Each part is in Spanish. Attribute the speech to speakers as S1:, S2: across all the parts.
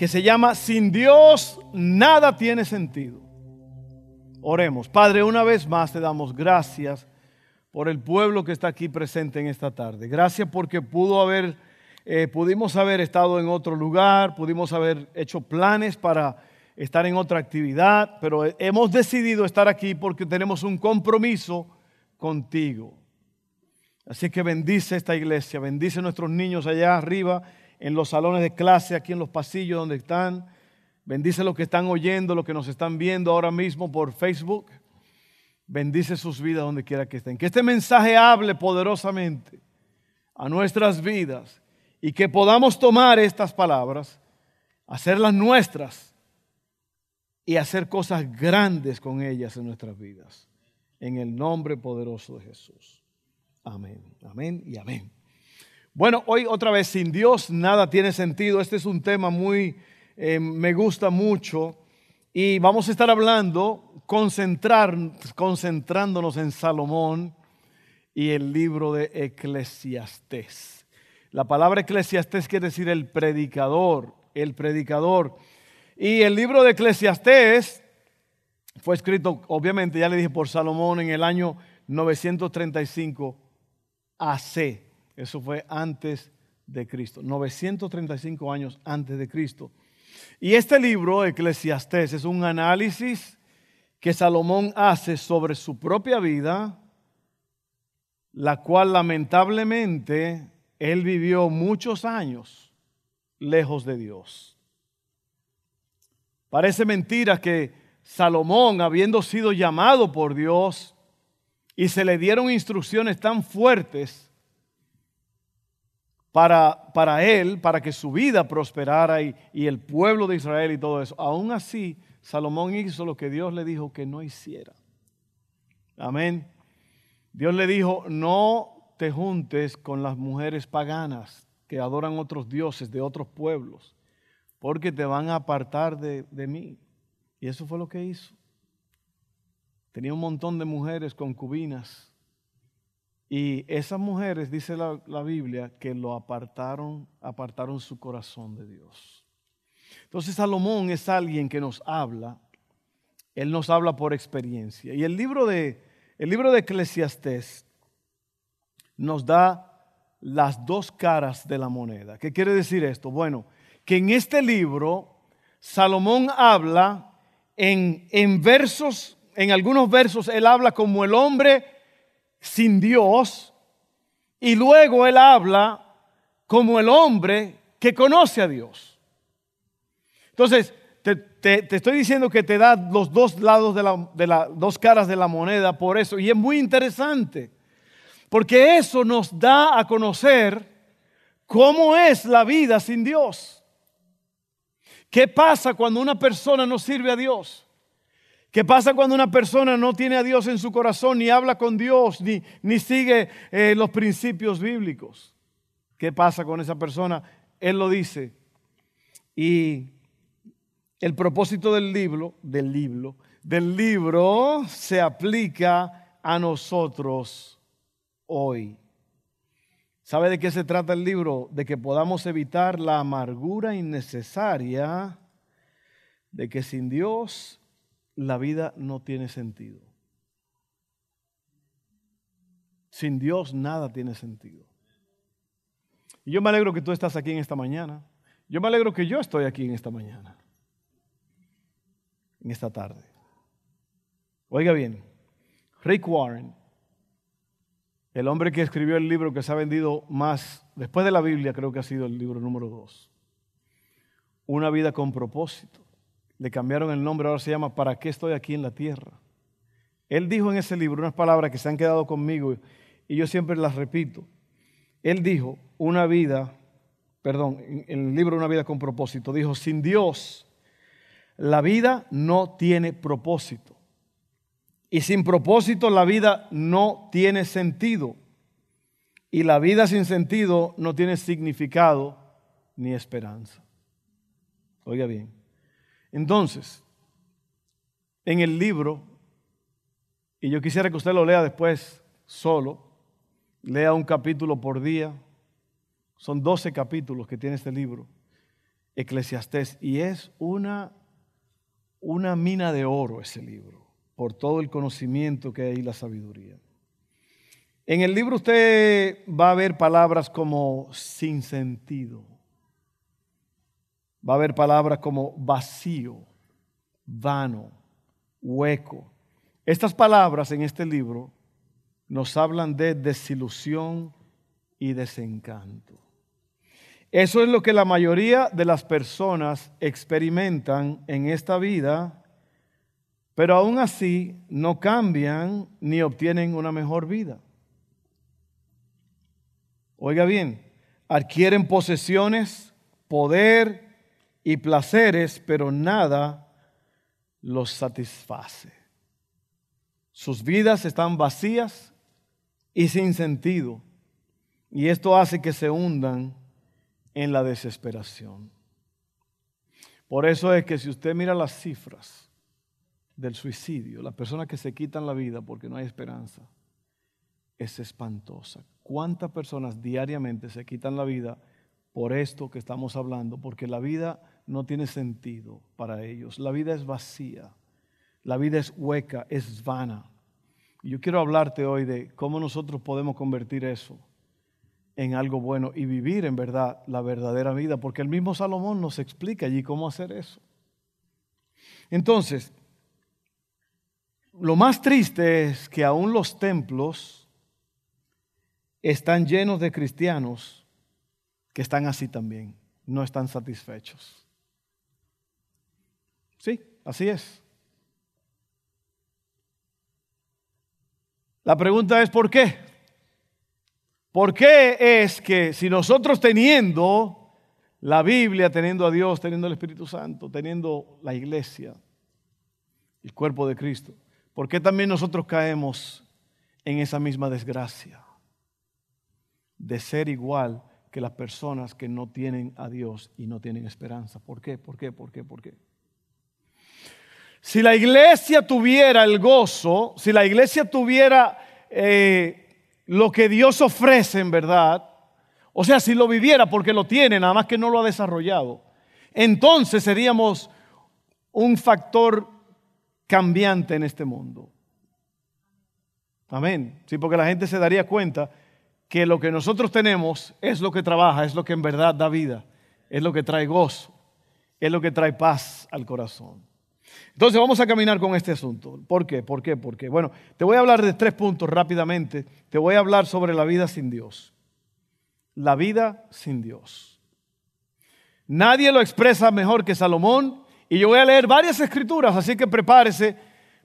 S1: que se llama Sin Dios nada tiene sentido. Oremos. Padre, una vez más te damos gracias por el pueblo que está aquí presente en esta tarde. Gracias porque pudo haber, eh, pudimos haber estado en otro lugar, pudimos haber hecho planes para estar en otra actividad, pero hemos decidido estar aquí porque tenemos un compromiso contigo. Así que bendice esta iglesia, bendice a nuestros niños allá arriba en los salones de clase, aquí en los pasillos donde están. Bendice los que están oyendo, los que nos están viendo ahora mismo por Facebook. Bendice sus vidas donde quiera que estén. Que este mensaje hable poderosamente a nuestras vidas y que podamos tomar estas palabras, hacerlas nuestras y hacer cosas grandes con ellas en nuestras vidas. En el nombre poderoso de Jesús. Amén, amén y amén. Bueno, hoy otra vez, sin Dios nada tiene sentido. Este es un tema muy, eh, me gusta mucho. Y vamos a estar hablando, concentrar, concentrándonos en Salomón y el libro de Eclesiastés. La palabra Eclesiastés quiere decir el predicador, el predicador. Y el libro de Eclesiastés fue escrito, obviamente, ya le dije, por Salomón en el año 935 AC. Eso fue antes de Cristo, 935 años antes de Cristo. Y este libro, Eclesiastés, es un análisis que Salomón hace sobre su propia vida, la cual lamentablemente él vivió muchos años lejos de Dios. Parece mentira que Salomón, habiendo sido llamado por Dios y se le dieron instrucciones tan fuertes, para, para él, para que su vida prosperara y, y el pueblo de Israel y todo eso. Aún así, Salomón hizo lo que Dios le dijo que no hiciera. Amén. Dios le dijo, no te juntes con las mujeres paganas que adoran otros dioses de otros pueblos, porque te van a apartar de, de mí. Y eso fue lo que hizo. Tenía un montón de mujeres concubinas y esas mujeres, dice la, Biblia, que lo apartaron, apartaron su corazón de Dios. Entonces Salomón es alguien que nos habla, él nos habla por experiencia. Y el libro de, el libro de Eclesiastés nos da las dos caras de la moneda. ¿Qué quiere decir esto? Bueno, que en este libro Salomón habla en, en versos, en algunos versos él habla como el hombre sin Dios y luego él habla como el hombre que conoce a Dios. Entonces, te, estoy diciendo que te da los dos lados de, la, dos caras de la moneda por eso. Y es muy interesante, porque eso nos da a conocer cómo es la vida sin Dios. ¿Qué pasa cuando una persona no sirve a Dios? ¿Qué pasa cuando una persona no tiene a Dios en su corazón, ni habla con Dios, ni, ni sigue eh, los principios bíblicos? ¿Qué pasa con esa persona? Él lo dice. Y el propósito del libro, del libro, del libro se aplica a nosotros hoy. ¿Sabe de qué se trata el libro? De que podamos evitar la amargura innecesaria de que sin Dios la vida no tiene sentido. Sin Dios nada tiene sentido. Y yo me alegro que tú estás aquí en esta mañana. Yo me alegro que yo estoy aquí en esta mañana. En esta tarde. Oiga bien, Rick Warren, el hombre que escribió el libro que se ha vendido más, después de la Biblia creo que ha sido el libro número dos, Una vida con propósito le cambiaron el nombre, ahora se llama ¿Para qué estoy aquí en la tierra? Él dijo en ese libro unas palabras que se han quedado conmigo y yo siempre las repito. Él dijo, una vida, perdón, en el libro Una vida con propósito, dijo, sin Dios, la vida no tiene propósito. Y sin propósito la vida no tiene sentido. Y la vida sin sentido no tiene significado ni esperanza. Oiga bien. Entonces, en el libro, y yo quisiera que usted lo lea después solo, lea un capítulo por día, son 12 capítulos que tiene este libro, Eclesiastés, y es una, una mina de oro ese libro, por todo el conocimiento que hay y la sabiduría. En el libro usted va a ver palabras como sin sentido, va a haber palabras como vacío, vano, hueco. Estas palabras en este libro nos hablan de desilusión y desencanto. Eso es lo que la mayoría de las personas experimentan en esta vida, pero aún así no cambian ni obtienen una mejor vida. Oiga bien, adquieren posesiones, poder y placeres, pero nada los satisface. Sus vidas están vacías y sin sentido, y esto hace que se hundan en la desesperación. Por eso es que si usted mira las cifras del suicidio, las personas que se quitan la vida porque no hay esperanza, es espantosa. ¿Cuántas personas diariamente se quitan la vida por esto que estamos hablando? Porque la vida no tiene sentido para ellos. La vida es vacía, la vida es hueca, es vana. Y yo quiero hablarte hoy de cómo nosotros podemos convertir eso en algo bueno y vivir en verdad la verdadera vida, porque el mismo Salomón nos explica allí cómo hacer eso. Entonces, lo más triste es que aún los templos están llenos de cristianos están así también, no están satisfechos. Sí, así es. La pregunta es ¿por qué? ¿Por qué es que si nosotros teniendo la Biblia, teniendo a Dios, teniendo el Espíritu Santo, teniendo la iglesia, el cuerpo de Cristo, ¿por qué también nosotros caemos en esa misma desgracia de ser igual que las personas que no tienen a Dios y no tienen esperanza? ¿Por qué? ¿Por qué? ¿Por qué? ¿Por qué? Si la iglesia tuviera el gozo, si la iglesia tuviera eh, lo que Dios ofrece en verdad, o sea, si lo viviera porque lo tiene, nada más que no lo ha desarrollado, entonces seríamos un factor cambiante en este mundo. Amén. Sí, porque la gente se daría cuenta que lo que nosotros tenemos es lo que trabaja, es lo que en verdad da vida, es lo que trae gozo, es lo que trae paz al corazón. Entonces vamos a caminar con este asunto. ¿Por qué? ¿Por qué? ¿Por qué? Bueno, te voy a hablar de tres puntos rápidamente. Te voy a hablar sobre la vida sin Dios. La vida sin Dios. Nadie lo expresa mejor que Salomón y yo voy a leer varias escrituras, así que prepárese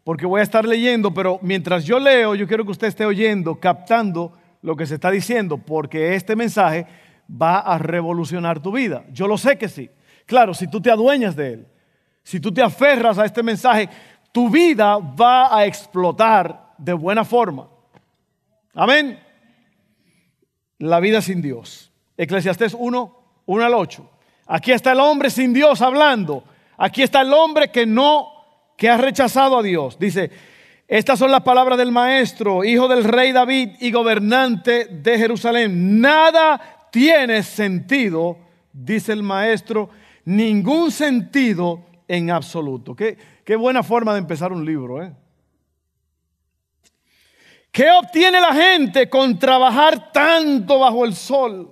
S1: porque voy a estar leyendo, pero mientras yo leo, yo quiero que usted esté oyendo, captando lo que se está diciendo, porque este mensaje va a revolucionar tu vida. Yo lo sé que sí. Claro, si tú te adueñas de él si tú te aferras a este mensaje, tu vida va a explotar de buena forma. Amén. La vida sin Dios. Eclesiastés 1, 1 al 8. Aquí está el hombre sin Dios hablando. Aquí está el hombre que no, que ha rechazado a Dios. Dice, estas son las palabras del maestro, hijo del rey David y gobernante de Jerusalén. Nada tiene sentido, dice el maestro, ningún sentido en absoluto. Qué, qué buena forma de empezar un libro. ¿eh? ¿Qué obtiene la gente con trabajar tanto bajo el sol?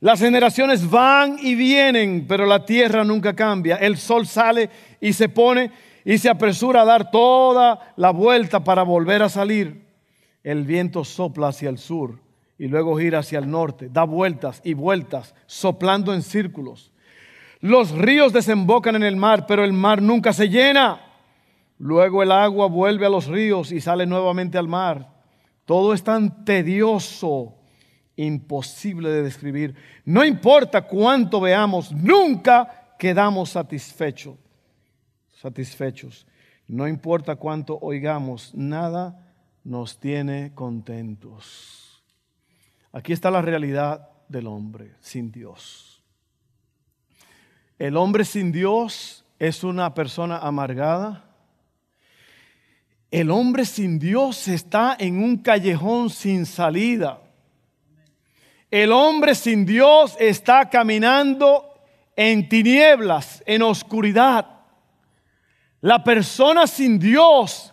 S1: Las generaciones van y vienen, pero la tierra nunca cambia. El sol sale y se pone y se apresura a dar toda la vuelta para volver a salir. El viento sopla hacia el sur y luego gira hacia el norte, da vueltas y vueltas, soplando en círculos. Los ríos desembocan en el mar, pero el mar nunca se llena. Luego el agua vuelve a los ríos y sale nuevamente al mar. Todo es tan tedioso, imposible de describir. No importa cuánto veamos, nunca quedamos satisfechos. Satisfechos. No importa cuánto oigamos, nada nos tiene contentos. Aquí está la realidad del hombre sin Dios. El hombre sin Dios es una persona amargada. El hombre sin Dios está en un callejón sin salida. El hombre sin Dios está caminando en tinieblas, en oscuridad. La persona sin Dios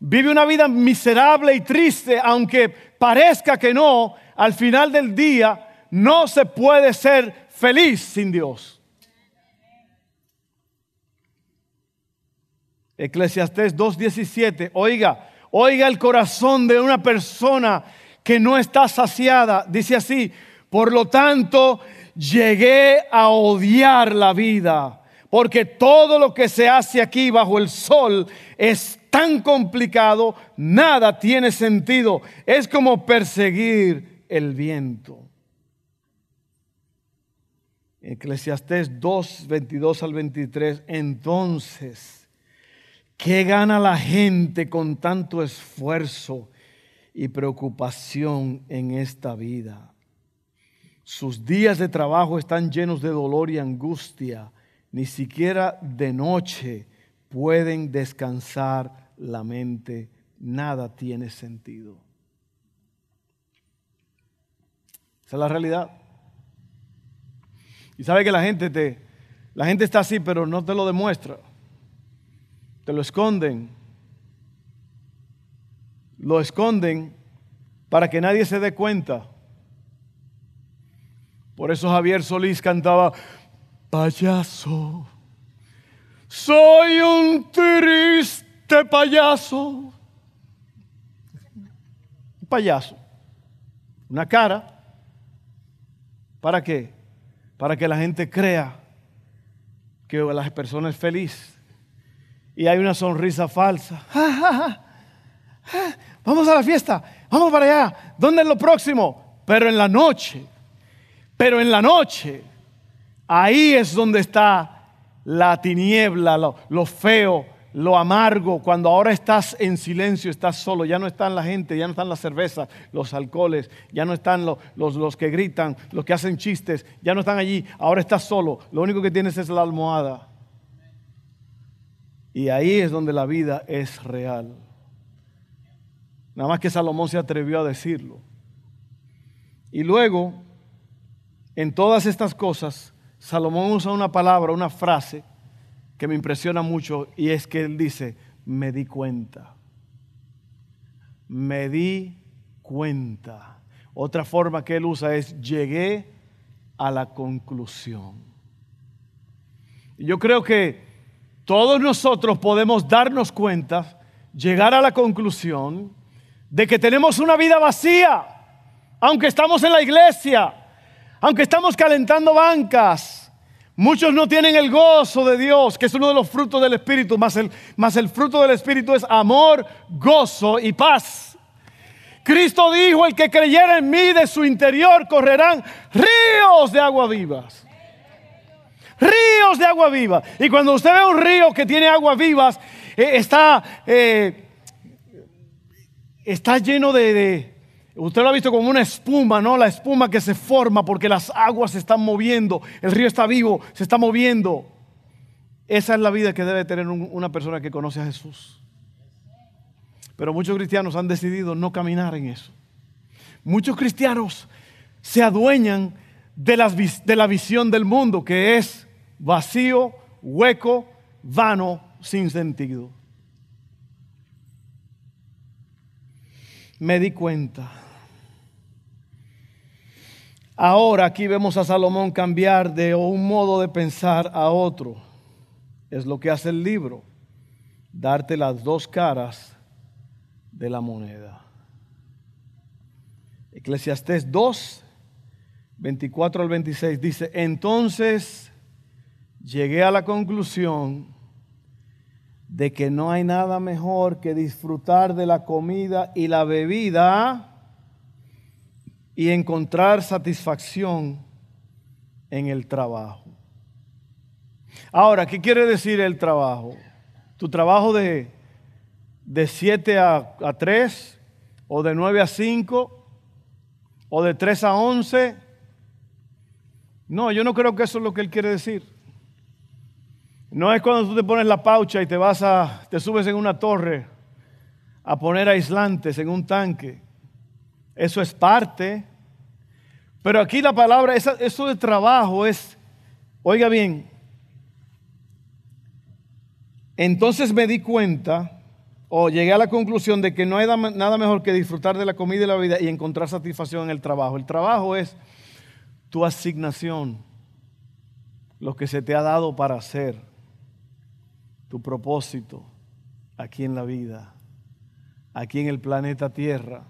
S1: vive una vida miserable y triste, aunque parezca que no, al final del día no se puede ser feliz sin Dios. Eclesiastés 2.17, oiga, oiga el corazón de una persona que no está saciada. Dice así, por lo tanto, llegué a odiar la vida, porque todo lo que se hace aquí bajo el sol es tan complicado, nada tiene sentido. Es como perseguir el viento. Eclesiastés 2, 22 al 23. Entonces, ¿qué gana la gente con tanto esfuerzo y preocupación en esta vida? Sus días de trabajo están llenos de dolor y angustia. Ni siquiera de noche pueden descansar la mente. Nada tiene sentido. Esa es la realidad. Y sabe que la gente te, la gente está así, pero no te lo demuestra. Te lo esconden. Lo esconden para que nadie se dé cuenta. Por eso Javier Solís cantaba, payaso, soy un triste payaso. Un payaso, una cara. ¿Para qué? Para que la gente crea que la persona es feliz. Y hay una sonrisa falsa. Vamos a la fiesta, vamos para allá. ¿Dónde es lo próximo? Pero en la noche pero en la noche, ahí es donde está la tiniebla, lo, feo, lo amargo, cuando ahora estás en silencio, estás solo, ya no están la gente, ya no están las cervezas, los alcoholes, ya no están los, los, que gritan, los que hacen chistes, ya no están allí, ahora estás solo, lo único que tienes es la almohada. Y ahí es donde la vida es real. Nada más que Salomón se atrevió a decirlo. Y luego en todas estas cosas, Salomón usa una palabra, una frase que me impresiona mucho y es que él dice, me di cuenta. Me di cuenta. Otra forma que él usa es, llegué a la conclusión. Yo creo que todos nosotros podemos darnos cuenta, llegar a la conclusión de que tenemos una vida vacía, aunque estamos en la iglesia, aunque estamos calentando bancas, muchos no tienen el gozo de Dios, que es uno de los frutos del Espíritu, más el, más el fruto del Espíritu es amor, gozo y paz. Cristo dijo, el que creyera en mí de su interior correrán ríos de agua vivas. Ríos de agua viva. Y cuando usted ve un río que tiene agua vivas, eh, está, eh, está lleno de Usted lo ha visto como una espuma, ¿no? La espuma que se forma porque las aguas se están moviendo, el río está vivo, se está moviendo. Esa es la vida que debe tener una persona que conoce a Jesús. Pero muchos cristianos han decidido no caminar en eso. Muchos cristianos se adueñan de, la visión del mundo, que es vacío, hueco, vano, sin sentido. Me di cuenta Ahora aquí vemos a Salomón cambiar de un modo de pensar a otro. Es lo que hace el libro, darte las dos caras de la moneda. Eclesiastés 2, 24 al 26 dice, entonces llegué a la conclusión de que no hay nada mejor que disfrutar de la comida y la bebida y encontrar satisfacción en el trabajo. Ahora, ¿qué quiere decir el trabajo? tu trabajo de, de 7 a, a 3, o de 9 a 5, o de 3 a 11. No, yo no creo que eso es lo que él quiere decir. No es cuando tú te pones la paucha y te vas a, te subes en una torre a poner aislantes en un tanque. Eso es parte. Pero aquí la palabra, eso de trabajo es, oiga bien, entonces me di cuenta o llegué a la conclusión de que no hay nada mejor que disfrutar de la comida y la vida y encontrar satisfacción en el trabajo. El trabajo es tu asignación, lo que se te ha dado para hacer, tu propósito aquí en la vida, aquí en el planeta Tierra.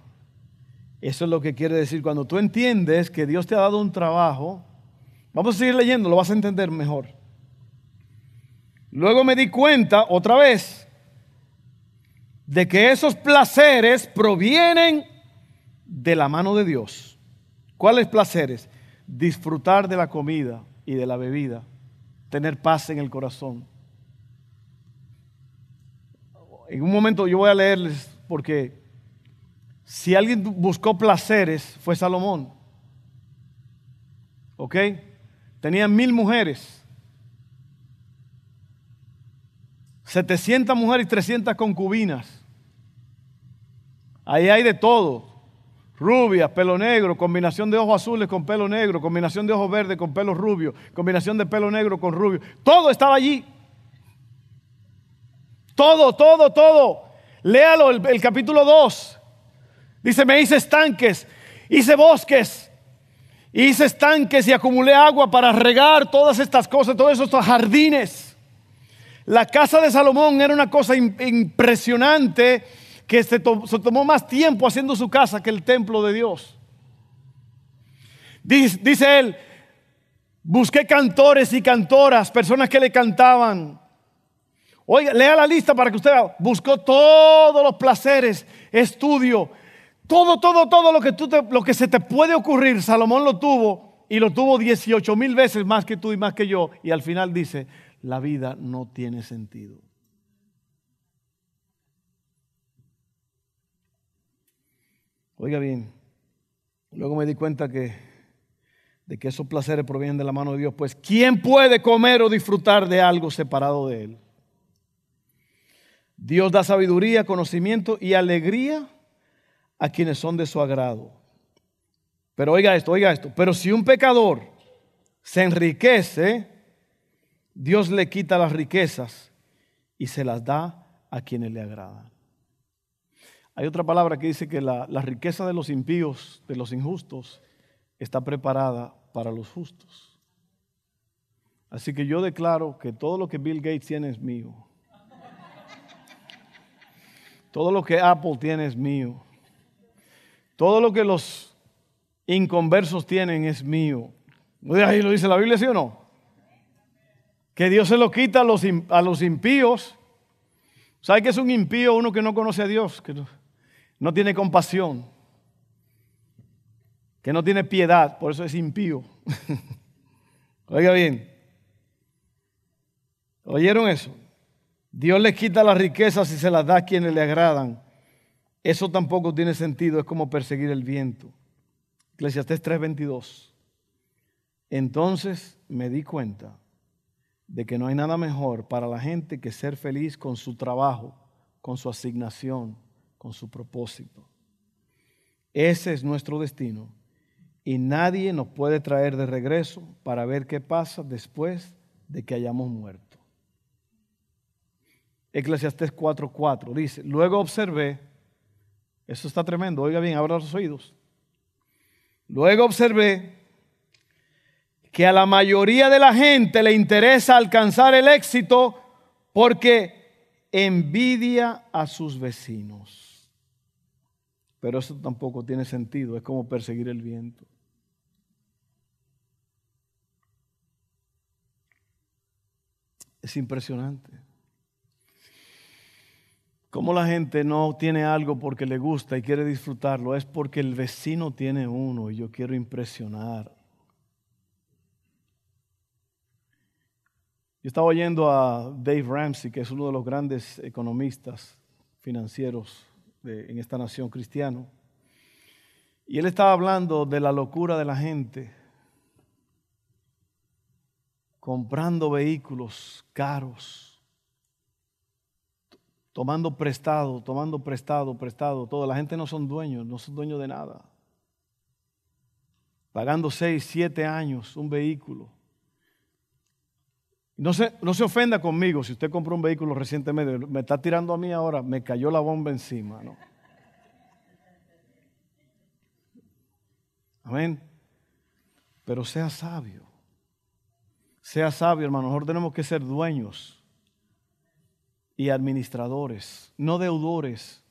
S1: Eso es lo que quiere decir. Cuando tú entiendes que Dios te ha dado un trabajo, vamos a seguir leyendo, lo vas a entender mejor. Luego me di cuenta otra vez de que esos placeres provienen de la mano de Dios. ¿Cuáles placeres? Disfrutar de la comida y de la bebida, tener paz en el corazón. En un momento yo voy a leerles porque si alguien buscó placeres fue Salomón. ¿Ok? Tenía mil mujeres. 700 mujeres y 300 concubinas. Ahí hay de todo. Rubia, pelo negro, combinación de ojos azules con pelo negro, combinación de ojos verdes con pelo rubio, combinación de pelo negro con rubio. Todo estaba allí. Todo, todo, todo. Léalo el, el capítulo 2. Dice, me hice estanques, hice bosques, hice estanques y acumulé agua para regar todas estas cosas, todos estos jardines. La casa de Salomón era una cosa impresionante que se, tomó más tiempo haciendo su casa que el templo de Dios. Dice, él, busqué cantores y cantoras, personas que le cantaban. Oiga, lea la lista para que usted. Buscó todos los placeres, estudio, todo, todo, todo lo que, tú lo que se te puede ocurrir. Salomón lo tuvo y lo tuvo 18 mil veces más que tú y más que yo. Y al final dice, la vida no tiene sentido. Oiga bien, luego me di cuenta que de que esos placeres provienen de la mano de Dios, pues ¿quién puede comer o disfrutar de algo separado de Él? Dios da sabiduría, conocimiento y alegría a quienes son de su agrado. Pero oiga esto, oiga esto, pero si un pecador se enriquece, Dios le quita las riquezas y se las da a quienes le agradan. Hay otra palabra que dice que la, riqueza de los impíos, de los injustos, está preparada para los justos. Así que yo declaro que todo lo que Bill Gates tiene es mío. Todo lo que Apple tiene es mío. Todo lo que los inconversos tienen es mío. Ahí lo dice la Biblia, ¿sí o no? Que Dios se lo quita a los, impíos. ¿Sabe qué es un impío? Uno que no conoce a Dios. Que no tiene compasión, que no tiene piedad, por eso es impío. Oiga bien, ¿oyeron eso? Dios le quita las riquezas y se las da a quienes le agradan. Eso tampoco tiene sentido, es como perseguir el viento. Eclesiastés 3:22. Entonces me di cuenta de que no hay nada mejor para la gente que ser feliz con su trabajo, con su asignación con su propósito. Ese es nuestro destino y nadie nos puede traer de regreso para ver qué pasa después de que hayamos muerto. Eclesiastés 4:4 dice, luego observé, eso está tremendo, oiga bien, abra los oídos. Luego observé que a la mayoría de la gente le interesa alcanzar el éxito porque envidia a sus vecinos. Pero eso tampoco tiene sentido, es como perseguir el viento. Es impresionante. Como la gente no tiene algo porque le gusta y quiere disfrutarlo, es porque el vecino tiene uno y yo quiero impresionar. Yo estaba oyendo a Dave Ramsey, que es uno de los grandes economistas financieros en esta nación cristiana, y él estaba hablando de la locura de la gente comprando vehículos caros, tomando prestado, tomando prestado, prestado, todo. La gente no son dueños, no son dueños de nada. Pagando seis, siete años un vehículo. No se, no se ofenda conmigo si usted compró un vehículo recientemente, me está tirando a mí ahora, me cayó la bomba encima, ¿no? Amén. Pero sea sabio. Sea sabio, hermano. Nosotros tenemos que ser dueños y administradores, no deudores.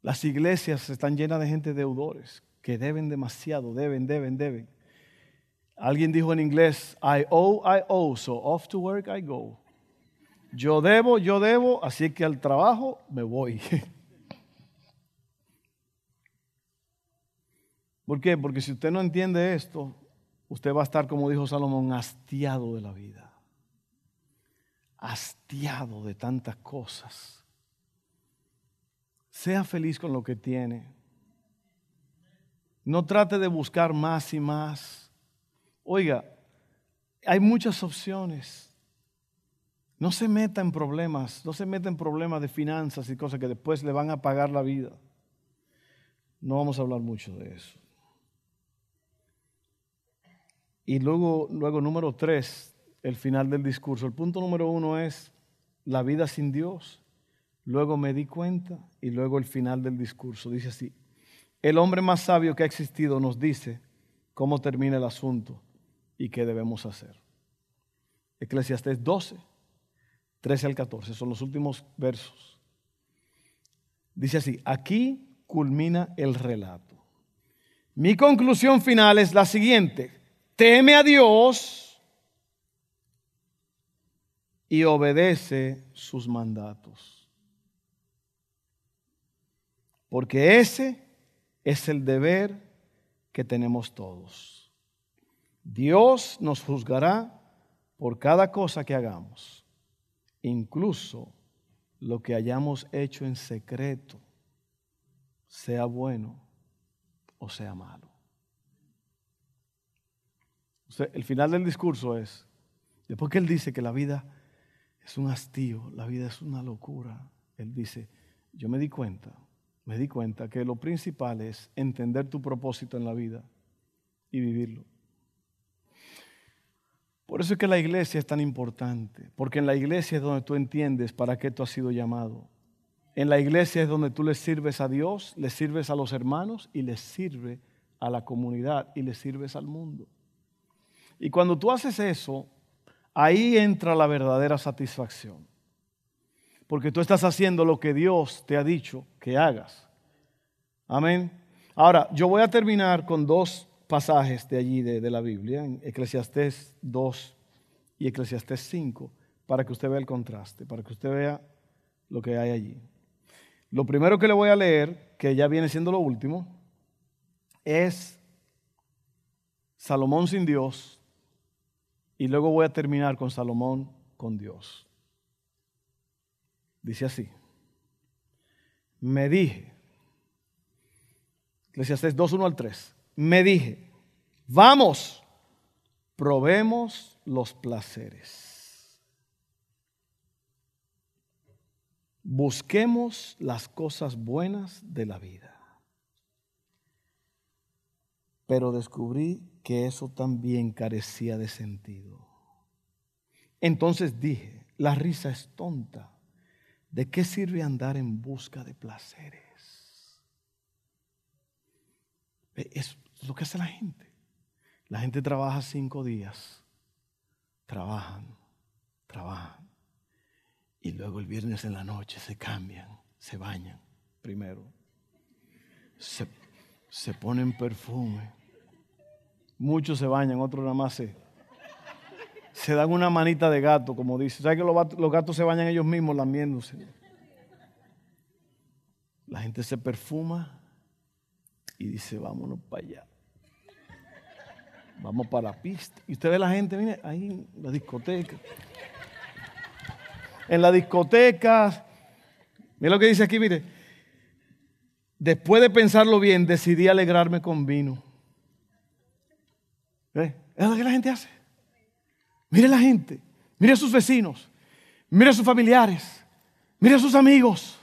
S1: Las iglesias están llenas de gente deudores que deben demasiado, deben, deben, deben. Alguien dijo en inglés, I owe, I owe, so off to work I go. Yo debo, yo debo, así que al trabajo me voy. ¿Por qué? Porque si usted no entiende esto, usted va a estar, como dijo Salomón, hastiado de la vida. Hastiado de tantas cosas. Sea feliz con lo que tiene. No trate de buscar más y más. Oiga, hay muchas opciones. No se meta en problemas, no se meta en problemas de finanzas y cosas que después le van a pagar la vida. No vamos a hablar mucho de eso. Y luego, luego número tres, el final del discurso. El punto número uno es la vida sin Dios. Luego me di cuenta y luego el final del discurso. Dice así, el hombre más sabio que ha existido nos dice cómo termina el asunto y qué debemos hacer. Eclesiastés 12, 13 al 14, son los últimos versos. Dice así, aquí culmina el relato. Mi conclusión final es la siguiente teme a Dios y obedece sus mandatos. Porque ese es el deber que tenemos todos. Dios nos juzgará por cada cosa que hagamos, incluso lo que hayamos hecho en secreto, sea bueno o sea malo el final del discurso es, después que él dice que la vida es un hastío, la vida es una locura, él dice, yo me di cuenta, me di cuenta que lo principal es entender tu propósito en la vida y vivirlo. Por eso es que la iglesia es tan importante, porque en la iglesia es donde tú entiendes para qué tú has sido llamado. En la iglesia es donde tú le sirves a Dios, le sirves a los hermanos y le sirves a la comunidad y le sirves al mundo. Y cuando tú haces eso, ahí entra la verdadera satisfacción. Porque tú estás haciendo lo que Dios te ha dicho que hagas. Amén. Ahora, yo voy a terminar con dos pasajes de allí de, la Biblia, en Eclesiastés 2 y Eclesiastés 5, para que usted vea el contraste, para que usted vea lo que hay allí. Lo primero que le voy a leer, que ya viene siendo lo último, es Salomón sin Dios, y luego voy a terminar con Salomón con Dios. Dice así. Me dije, Eclesiastes 2, 1 al 3. Me dije, vamos, probemos los placeres. Busquemos las cosas buenas de la vida. Pero descubrí que eso también carecía de sentido. Entonces dije, la risa es tonta. ¿De qué sirve andar en busca de placeres? Es lo que hace la gente. La gente trabaja cinco días. Trabajan, trabajan. Y luego el viernes en la noche se cambian, se bañan primero. Se, se ponen perfume Muchos se bañan, otros nada más se, se dan una manita de gato, como dice. ¿Sabes que los, gatos se bañan ellos mismos lamiéndose? La gente se perfuma y dice, vámonos para allá. Vamos para la pista. Y usted ve la gente, mire, ahí en la discoteca. En la discoteca, mire lo que dice aquí, mire. Después de pensarlo bien, decidí alegrarme con vino. ¿Eh? Es lo que la gente hace. Mire la gente, mire a sus vecinos, mire a sus familiares, mire a sus amigos.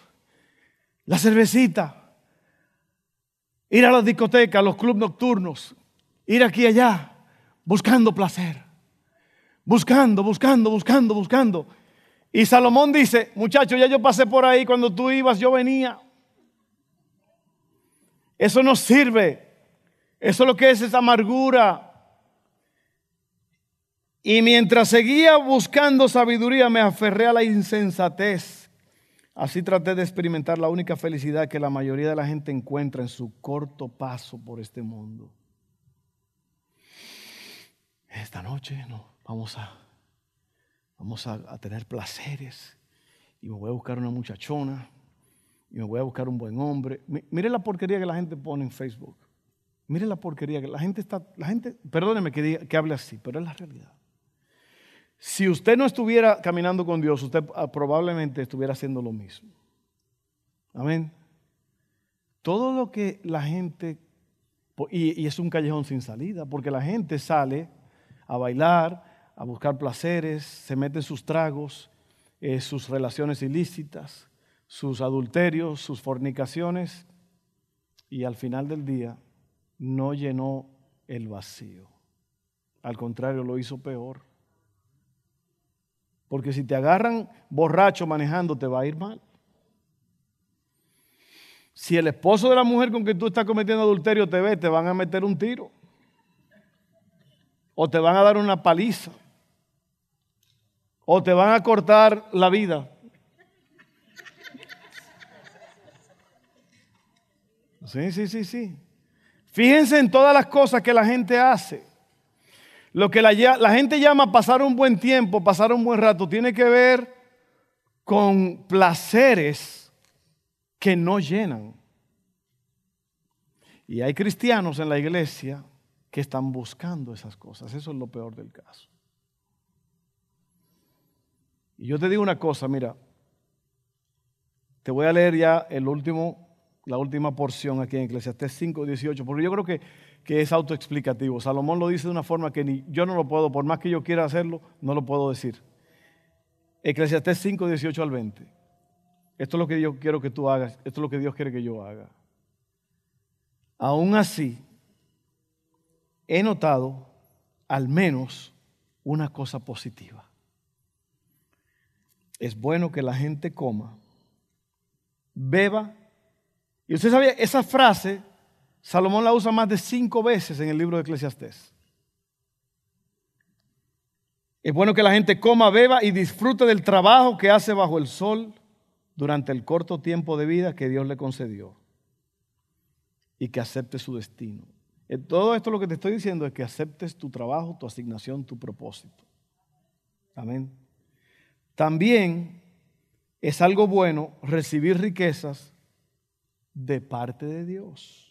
S1: La cervecita, ir a las discotecas, a los clubes nocturnos, ir aquí y allá, buscando placer. Buscando, buscando, buscando, buscando. Y Salomón dice, muchacho, ya yo pasé por ahí, cuando tú ibas, yo venía. Eso no sirve. Eso es lo que es esa amargura. Y mientras seguía buscando sabiduría, me aferré a la insensatez. Así traté de experimentar la única felicidad que la mayoría de la gente encuentra en su corto paso por este mundo. Esta noche no, vamos a, vamos a, tener placeres y me voy a buscar una muchachona y me voy a buscar un buen hombre. Mire la porquería que la gente pone en Facebook. Mire la porquería que la gente está, la gente, perdóneme que, que hable así, pero es la realidad. Si usted no estuviera caminando con Dios, usted ah, probablemente estuviera haciendo lo mismo. Amén. Todo lo que la gente, y, es un callejón sin salida, porque la gente sale a bailar, a buscar placeres, se mete sus tragos, eh, sus relaciones ilícitas, sus adulterios, sus fornicaciones, y al final del día no llenó el vacío. Al contrario, lo hizo peor. Porque si te agarran borracho manejando, te va a ir mal. Si el esposo de la mujer con que tú estás cometiendo adulterio te ve, te van a meter un tiro. O te van a dar una paliza. O te van a cortar la vida. Sí, sí, sí, sí. Fíjense en todas las cosas que la gente hace. Lo que la, gente llama pasar un buen tiempo, pasar un buen rato, tiene que ver con placeres que no llenan. Y hay cristianos en la iglesia que están buscando esas cosas. Eso es lo peor del caso. Y yo te digo una cosa, mira, te voy a leer ya el último, la última porción aquí en Eclesiastés 5, 18, porque yo creo que que es autoexplicativo. Salomón lo dice de una forma que ni yo no lo puedo, por más que yo quiera hacerlo, no lo puedo decir. Eclesiastés 5, 18 al 20. Esto es lo que yo quiero que tú hagas, esto es lo que Dios quiere que yo haga. Aún así, he notado al menos una cosa positiva. Es bueno que la gente coma, beba. Y usted sabía, esa frase Salomón la usa más de cinco veces en el libro de Eclesiastés. Es bueno que la gente coma, beba y disfrute del trabajo que hace bajo el sol durante el corto tiempo de vida que Dios le concedió y que acepte su destino. Todo esto lo que te estoy diciendo es que aceptes tu trabajo, tu asignación, tu propósito. Amén. También es algo bueno recibir riquezas de parte de Dios.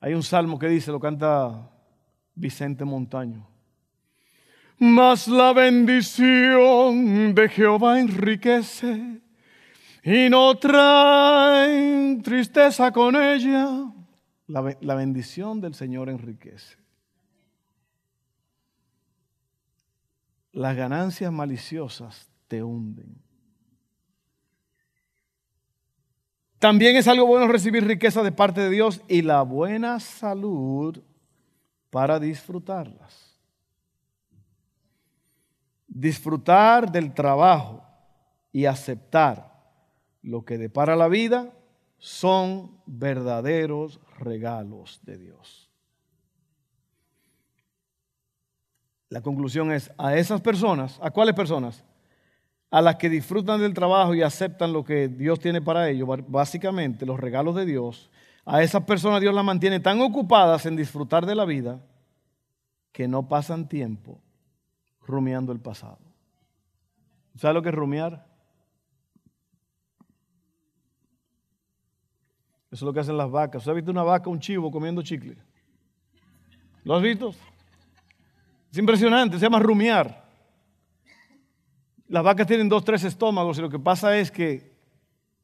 S1: Hay un salmo que dice, lo canta Vicente Montaño. Mas la bendición de Jehová enriquece y no trae tristeza con ella. La, la bendición del Señor enriquece. Las ganancias maliciosas te hunden. También es algo bueno recibir riqueza de parte de Dios y la buena salud para disfrutarlas. Disfrutar del trabajo y aceptar lo que depara la vida son verdaderos regalos de Dios. La conclusión es, a esas personas, ¿a cuáles personas? A las que disfrutan del trabajo y aceptan lo que Dios tiene para ellos, básicamente los regalos de Dios, a esas personas Dios las mantiene tan ocupadas en disfrutar de la vida que no pasan tiempo rumiando el pasado. ¿Sabe lo que es rumiar? Eso es lo que hacen las vacas. ¿Usted ha visto una vaca, un chivo comiendo chicle? ¿Lo has visto? Es impresionante, se llama rumiar. Las vacas tienen dos, tres estómagos y lo que pasa es que,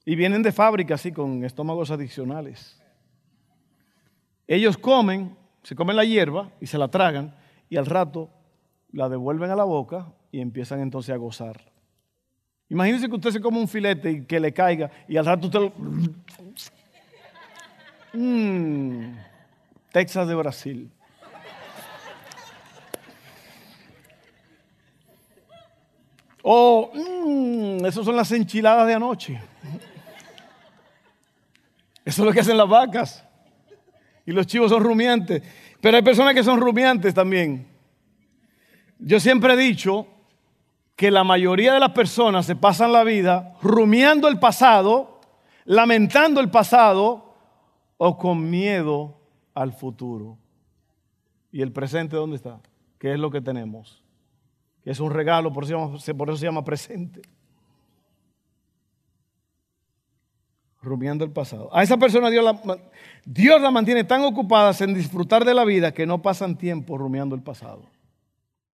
S1: y vienen de fábrica así con estómagos adicionales. Ellos comen, se comen la hierba y se la tragan y al rato la devuelven a la boca y empiezan entonces a gozar. Imagínense que usted se come un filete y que le caiga y al rato usted lo... Mm, Texas de Brasil. O, mmm, esas son las enchiladas de anoche. Eso es lo que hacen las vacas. Y los chivos son rumiantes. Pero hay personas que son rumiantes también. Yo siempre he dicho que la mayoría de las personas se pasan la vida rumiando el pasado, lamentando el pasado o con miedo al futuro. ¿Y el presente dónde está? ¿Qué es lo que tenemos? Que es un regalo, por eso, por eso se llama presente. Rumiando el pasado. A esa persona Dios la, Dios la mantiene tan ocupada en disfrutar de la vida que no pasan tiempo rumiando el pasado.